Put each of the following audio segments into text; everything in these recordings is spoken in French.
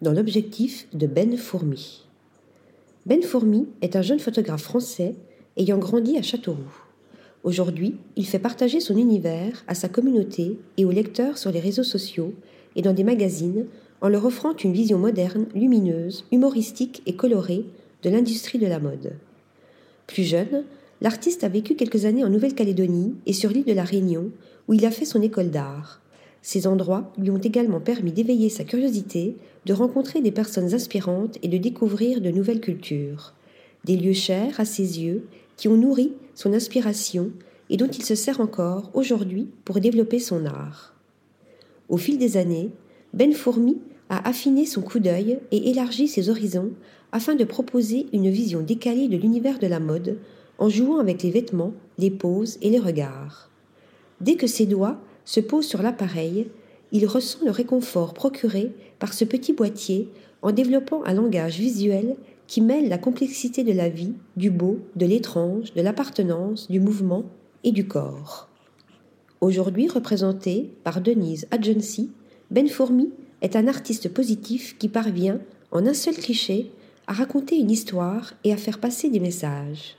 dans l'objectif de Ben Fourmi. Ben Fourmi est un jeune photographe français ayant grandi à Châteauroux. Aujourd'hui, il fait partager son univers à sa communauté et aux lecteurs sur les réseaux sociaux et dans des magazines en leur offrant une vision moderne, lumineuse, humoristique et colorée de l'industrie de la mode. Plus jeune, l'artiste a vécu quelques années en Nouvelle-Calédonie et sur l'île de la Réunion, où il a fait son école d'art. Ces endroits lui ont également permis d'éveiller sa curiosité, de rencontrer des personnes inspirantes et de découvrir de nouvelles cultures. Des lieux chers à ses yeux qui ont nourri son inspiration et dont il se sert encore aujourd'hui pour développer son art. Au fil des années, Ben Fourmi a affiné son coup d'œil et élargi ses horizons afin de proposer une vision décalée de l'univers de la mode en jouant avec les vêtements, les poses et les regards. Dès que ses doigts se posent sur l'appareil, il ressent le réconfort procuré par ce petit boîtier en développant un langage visuel qui mêle la complexité de la vie, du beau, de l'étrange, de l'appartenance, du mouvement et du corps. Aujourd'hui représenté par Denise Agency, Ben Fourmi est un artiste positif qui parvient, en un seul cliché, à raconter une histoire et à faire passer des messages.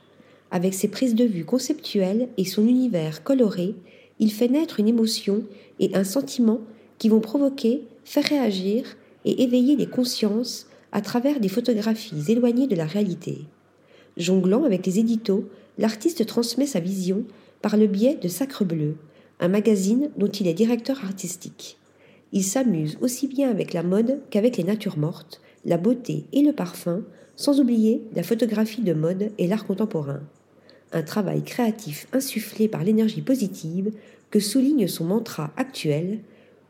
Avec ses prises de vue conceptuelles et son univers coloré, il fait naître une émotion et un sentiment qui vont provoquer, faire réagir et éveiller les consciences à travers des photographies éloignées de la réalité. Jonglant avec les éditos, l'artiste transmet sa vision par le biais de Sacre Bleu, un magazine dont il est directeur artistique. Il s'amuse aussi bien avec la mode qu'avec les natures mortes, la beauté et le parfum, sans oublier la photographie de mode et l'art contemporain. Un travail créatif insufflé par l'énergie positive que souligne son mantra actuel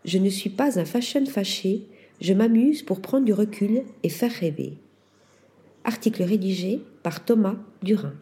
Je ne suis pas un fashion fâché, je m'amuse pour prendre du recul et faire rêver. Article rédigé par Thomas Durin.